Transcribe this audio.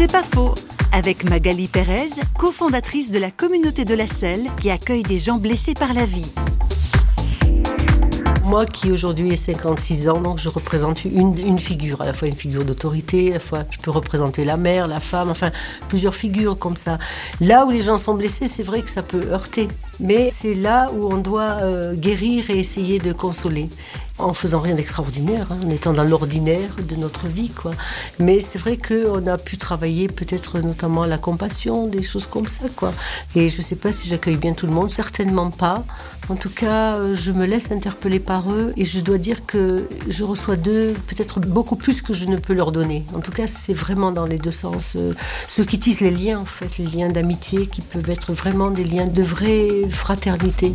C'est pas faux. Avec Magali Pérez, cofondatrice de la communauté de la Selle qui accueille des gens blessés par la vie. Moi qui aujourd'hui ai 56 ans, je représente une, une figure, à la fois une figure d'autorité, à la fois je peux représenter la mère, la femme, enfin plusieurs figures comme ça. Là où les gens sont blessés, c'est vrai que ça peut heurter, mais c'est là où on doit euh, guérir et essayer de consoler en faisant rien d'extraordinaire, hein, en étant dans l'ordinaire de notre vie. Quoi. Mais c'est vrai qu'on a pu travailler peut-être notamment la compassion, des choses comme ça. Quoi. Et je ne sais pas si j'accueille bien tout le monde, certainement pas. En tout cas, euh, je me laisse interpeller par eux et je dois dire que je reçois d'eux peut-être beaucoup plus que je ne peux leur donner. En tout cas, c'est vraiment dans les deux sens. Euh, ceux qui tissent les liens, en fait, les liens d'amitié qui peuvent être vraiment des liens de vraie fraternité.